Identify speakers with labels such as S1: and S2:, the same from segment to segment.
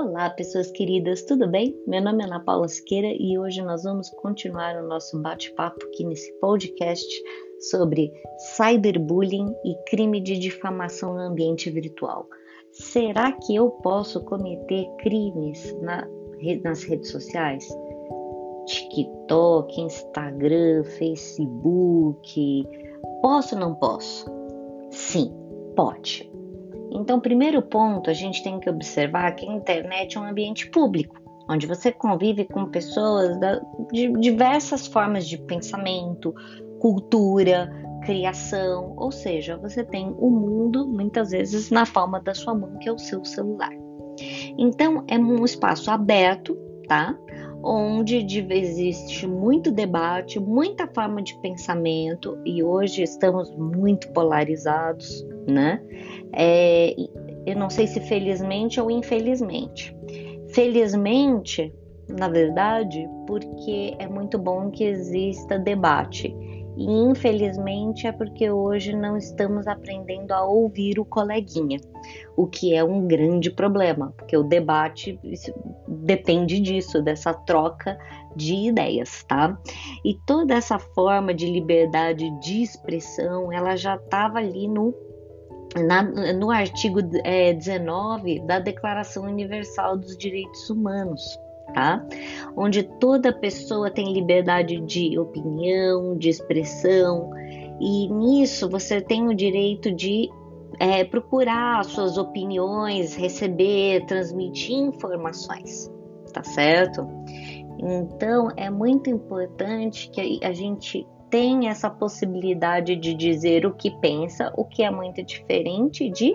S1: Olá, pessoas queridas, tudo bem? Meu nome é Ana Paula Siqueira e hoje nós vamos continuar o nosso bate-papo aqui nesse podcast sobre cyberbullying e crime de difamação no ambiente virtual. Será que eu posso cometer crimes na, nas redes sociais? TikTok, Instagram, Facebook. Posso ou não posso? Sim, pode. Então, primeiro ponto, a gente tem que observar que a internet é um ambiente público, onde você convive com pessoas de diversas formas de pensamento, cultura, criação, ou seja, você tem o mundo muitas vezes na palma da sua mão, que é o seu celular. Então, é um espaço aberto, tá? Onde existe muito debate, muita forma de pensamento, e hoje estamos muito polarizados, né? É, eu não sei se felizmente ou infelizmente. Felizmente, na verdade, porque é muito bom que exista debate. E infelizmente é porque hoje não estamos aprendendo a ouvir o coleguinha, o que é um grande problema, porque o debate depende disso, dessa troca de ideias, tá? E toda essa forma de liberdade de expressão, ela já estava ali no na, no artigo é, 19 da Declaração Universal dos Direitos Humanos, tá? Onde toda pessoa tem liberdade de opinião, de expressão, e nisso você tem o direito de é, procurar suas opiniões, receber, transmitir informações, tá certo? Então é muito importante que a gente tem essa possibilidade de dizer o que pensa, o que é muito diferente de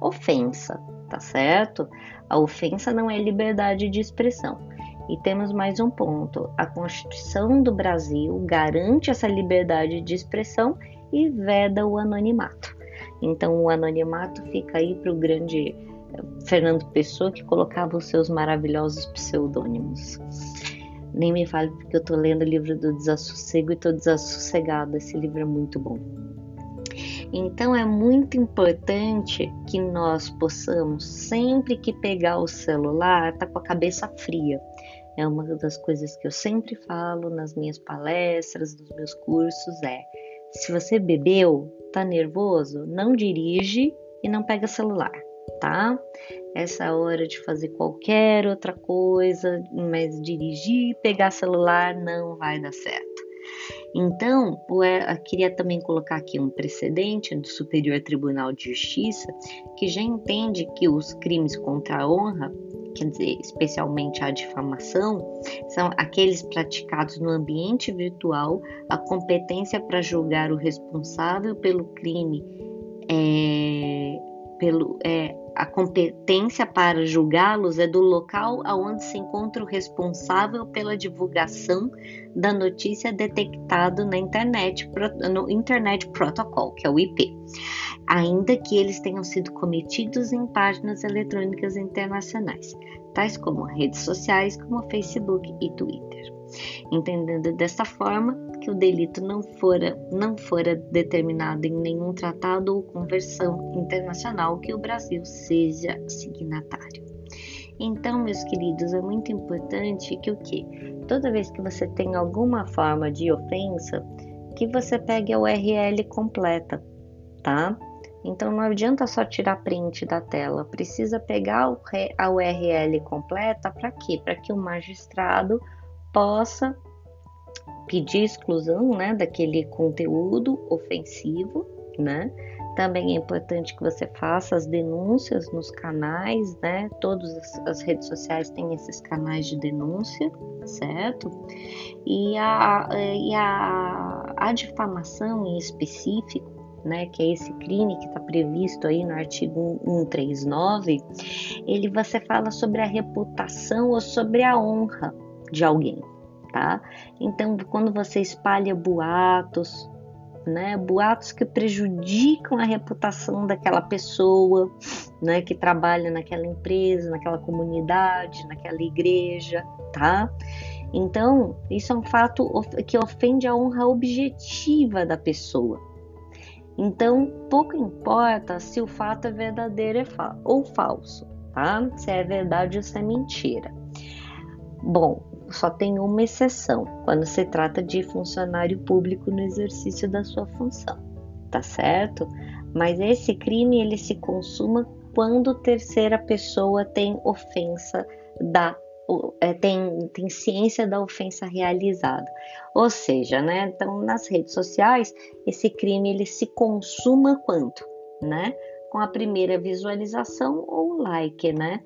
S1: ofensa, tá certo? A ofensa não é liberdade de expressão. E temos mais um ponto: a Constituição do Brasil garante essa liberdade de expressão e veda o anonimato. Então, o anonimato fica aí para o grande eh, Fernando Pessoa, que colocava os seus maravilhosos pseudônimos. Nem me fale porque eu tô lendo o livro do desassossego e tô desassossegada. Esse livro é muito bom. Então é muito importante que nós possamos, sempre que pegar o celular, tá com a cabeça fria. É uma das coisas que eu sempre falo nas minhas palestras, nos meus cursos, é se você bebeu, tá nervoso, não dirige e não pega celular tá? Essa hora de fazer qualquer outra coisa, mas dirigir, pegar celular não vai dar certo. Então, eu queria também colocar aqui um precedente do Superior Tribunal de Justiça, que já entende que os crimes contra a honra, quer dizer, especialmente a difamação, são aqueles praticados no ambiente virtual, a competência para julgar o responsável pelo crime é, pelo, é, a competência para julgá-los é do local aonde se encontra o responsável pela divulgação da notícia detectado na internet, no Internet Protocol, que é o IP, ainda que eles tenham sido cometidos em páginas eletrônicas internacionais, tais como redes sociais como Facebook e Twitter. Entendendo dessa forma, que o delito não fora, não fora determinado em nenhum tratado ou conversão internacional que o Brasil seja signatário. Então, meus queridos, é muito importante que o que? Toda vez que você tem alguma forma de ofensa, que você pegue a URL completa, tá? Então não adianta só tirar print da tela, precisa pegar a URL completa para quê? Para que o magistrado possa pedir exclusão né, daquele conteúdo ofensivo, né? Também é importante que você faça as denúncias nos canais, né? Todas as redes sociais têm esses canais de denúncia, certo? E a, e a, a difamação em específico, né, que é esse crime que está previsto aí no artigo 139, ele você fala sobre a reputação ou sobre a honra de alguém, tá? Então, quando você espalha boatos, né, boatos que prejudicam a reputação daquela pessoa, né, que trabalha naquela empresa, naquela comunidade, naquela igreja, tá? Então, isso é um fato que ofende a honra objetiva da pessoa. Então, pouco importa se o fato é verdadeiro ou falso. tá? Se é verdade ou se é mentira. Bom, só tem uma exceção, quando se trata de funcionário público no exercício da sua função, tá certo? Mas esse crime ele se consuma quando terceira pessoa tem ofensa da é, tem, tem ciência da ofensa realizada. Ou seja, né? Então, nas redes sociais, esse crime ele se consuma quanto, né? Com a primeira visualização ou like, né?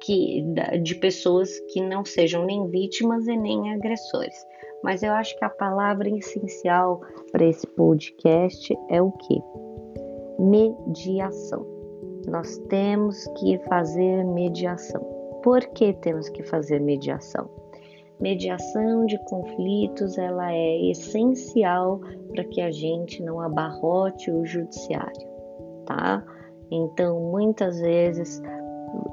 S1: Que, de pessoas que não sejam nem vítimas e nem agressores. Mas eu acho que a palavra essencial para esse podcast é o que? Mediação. Nós temos que fazer mediação. Por que temos que fazer mediação? Mediação de conflitos ela é essencial para que a gente não abarrote o judiciário, tá? Então, muitas vezes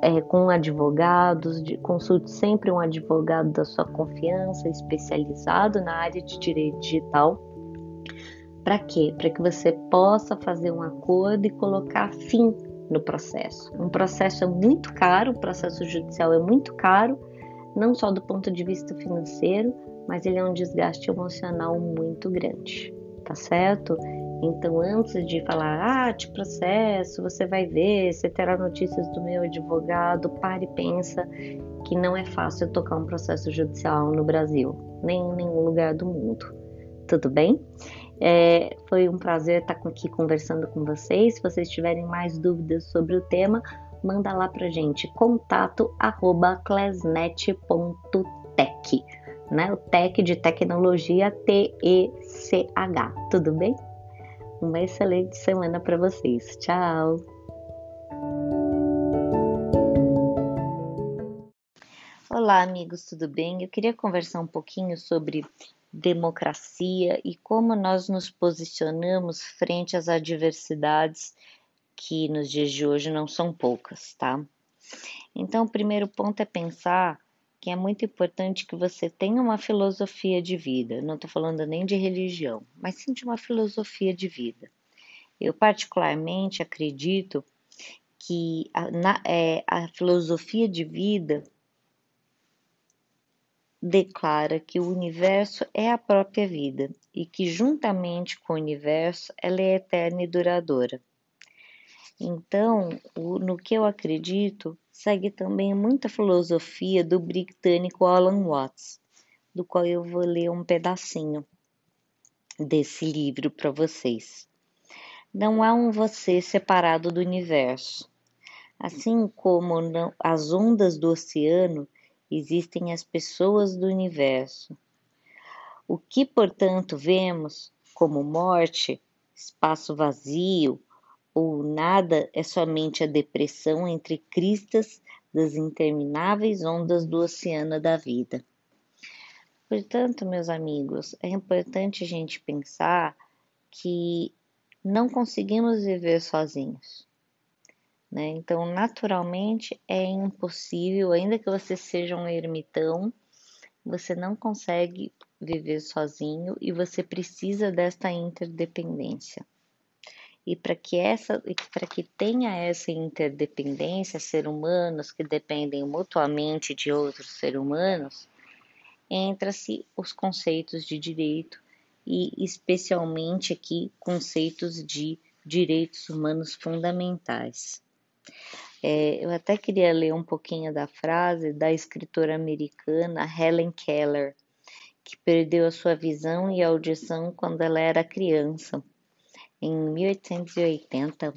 S1: é, com advogados, de, consulte sempre um advogado da sua confiança, especializado na área de direito digital. Para quê? Para que você possa fazer um acordo e colocar fim no processo. Um processo é muito caro, o processo judicial é muito caro, não só do ponto de vista financeiro, mas ele é um desgaste emocional muito grande, tá certo? Então, antes de falar, ah, te processo, você vai ver, você terá notícias do meu advogado, pare e pensa que não é fácil tocar um processo judicial no Brasil, nem em nenhum lugar do mundo. Tudo bem? É, foi um prazer estar aqui conversando com vocês. Se vocês tiverem mais dúvidas sobre o tema, manda lá pra gente, contato arroba classnet.tech, né? O tech de tecnologia T-E-C-H, tudo bem? Uma excelente semana para vocês. Tchau! Olá, amigos, tudo bem? Eu queria conversar um pouquinho sobre democracia e como nós nos posicionamos frente às adversidades que nos dias de hoje não são poucas, tá? Então, o primeiro ponto é pensar que é muito importante que você tenha uma filosofia de vida. Não estou falando nem de religião, mas sim de uma filosofia de vida. Eu, particularmente, acredito que a, na, é, a filosofia de vida declara que o universo é a própria vida e que, juntamente com o universo, ela é eterna e duradoura. Então, no que eu acredito, segue também muita filosofia do britânico Alan Watts, do qual eu vou ler um pedacinho desse livro para vocês. Não há um você separado do universo. Assim como não, as ondas do oceano, existem as pessoas do universo. O que, portanto, vemos como morte, espaço vazio, ou nada é somente a depressão entre cristas das intermináveis ondas do oceano da vida. Portanto, meus amigos, é importante a gente pensar que não conseguimos viver sozinhos. Né? Então, naturalmente, é impossível, ainda que você seja um ermitão, você não consegue viver sozinho e você precisa desta interdependência. E para que essa, para que tenha essa interdependência, ser humanos que dependem mutuamente de outros seres humanos, entra-se os conceitos de direito e especialmente aqui conceitos de direitos humanos fundamentais. É, eu até queria ler um pouquinho da frase da escritora americana Helen Keller, que perdeu a sua visão e audição quando ela era criança em 1880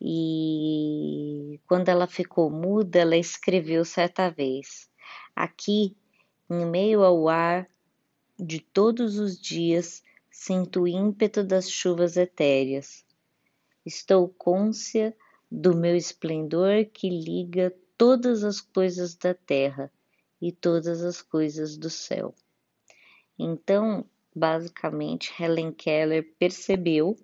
S1: e quando ela ficou muda, ela escreveu certa vez: Aqui, em meio ao ar de todos os dias, sinto o ímpeto das chuvas etéreas. Estou côncia do meu esplendor que liga todas as coisas da terra e todas as coisas do céu. Então, basicamente, Helen Keller percebeu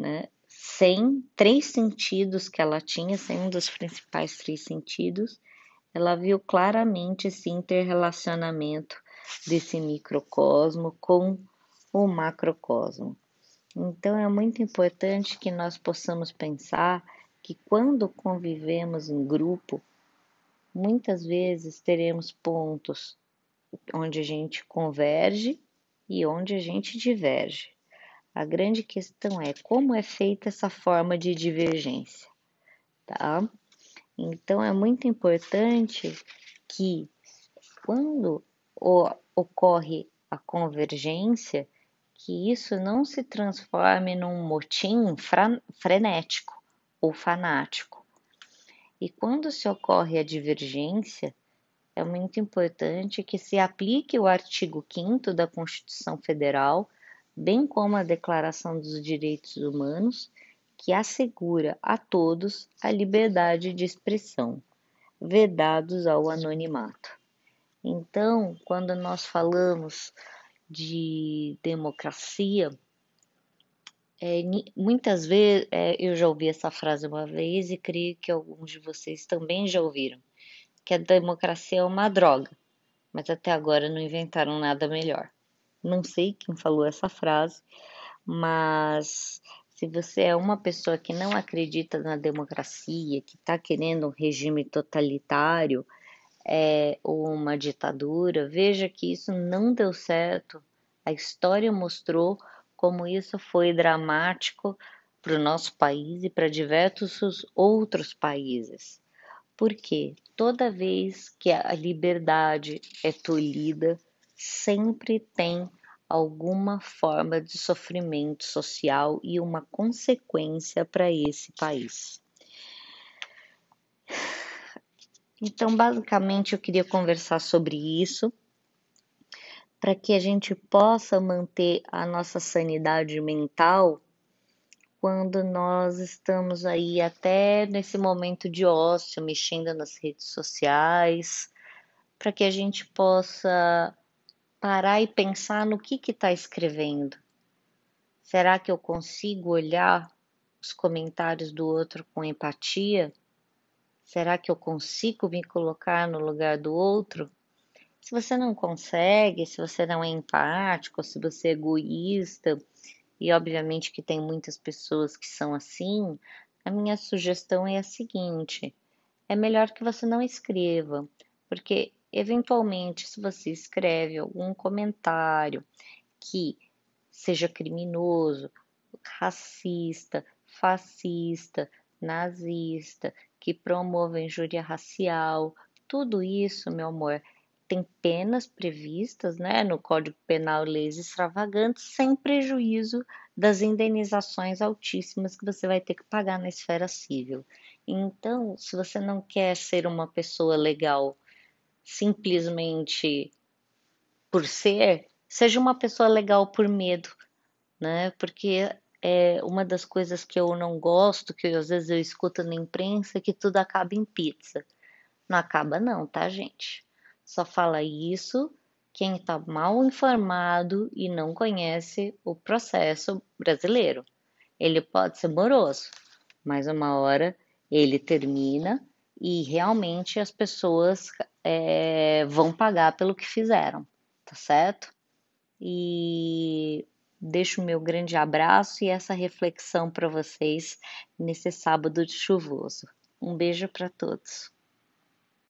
S1: né? Sem três sentidos que ela tinha, sem um dos principais três sentidos, ela viu claramente esse interrelacionamento desse microcosmo com o macrocosmo. Então é muito importante que nós possamos pensar que quando convivemos em grupo, muitas vezes teremos pontos onde a gente converge e onde a gente diverge. A grande questão é como é feita essa forma de divergência, tá? Então é muito importante que quando ocorre a convergência, que isso não se transforme num motim frenético ou fanático. E quando se ocorre a divergência, é muito importante que se aplique o artigo 5 da Constituição Federal, bem como a Declaração dos Direitos Humanos, que assegura a todos a liberdade de expressão, vedados ao anonimato. Então, quando nós falamos de democracia, é, muitas vezes é, eu já ouvi essa frase uma vez e creio que alguns de vocês também já ouviram, que a democracia é uma droga, mas até agora não inventaram nada melhor. Não sei quem falou essa frase, mas se você é uma pessoa que não acredita na democracia, que está querendo um regime totalitário é, ou uma ditadura, veja que isso não deu certo. A história mostrou como isso foi dramático para o nosso país e para diversos outros países. Porque toda vez que a liberdade é tolhida, sempre tem alguma forma de sofrimento social e uma consequência para esse país. Então, basicamente, eu queria conversar sobre isso para que a gente possa manter a nossa sanidade mental quando nós estamos aí até nesse momento de ócio, mexendo nas redes sociais, para que a gente possa parar e pensar no que está escrevendo. Será que eu consigo olhar os comentários do outro com empatia? Será que eu consigo me colocar no lugar do outro? Se você não consegue, se você não é empático, se você é egoísta, e obviamente que tem muitas pessoas que são assim, a minha sugestão é a seguinte: é melhor que você não escreva, porque eventualmente, se você escreve algum comentário que seja criminoso, racista, fascista, nazista, que promova injúria racial, tudo isso, meu amor, tem penas previstas né, no Código Penal Leis Extravagantes, sem prejuízo das indenizações altíssimas que você vai ter que pagar na esfera civil. Então, se você não quer ser uma pessoa legal simplesmente por ser, seja uma pessoa legal por medo, né? Porque é uma das coisas que eu não gosto, que às vezes eu escuto na imprensa, é que tudo acaba em pizza. Não acaba não, tá, gente? Só fala isso quem está mal informado e não conhece o processo brasileiro. Ele pode ser moroso, mas uma hora ele termina e realmente as pessoas é, vão pagar pelo que fizeram, tá certo? E deixo o meu grande abraço e essa reflexão para vocês nesse sábado chuvoso. Um beijo para todos.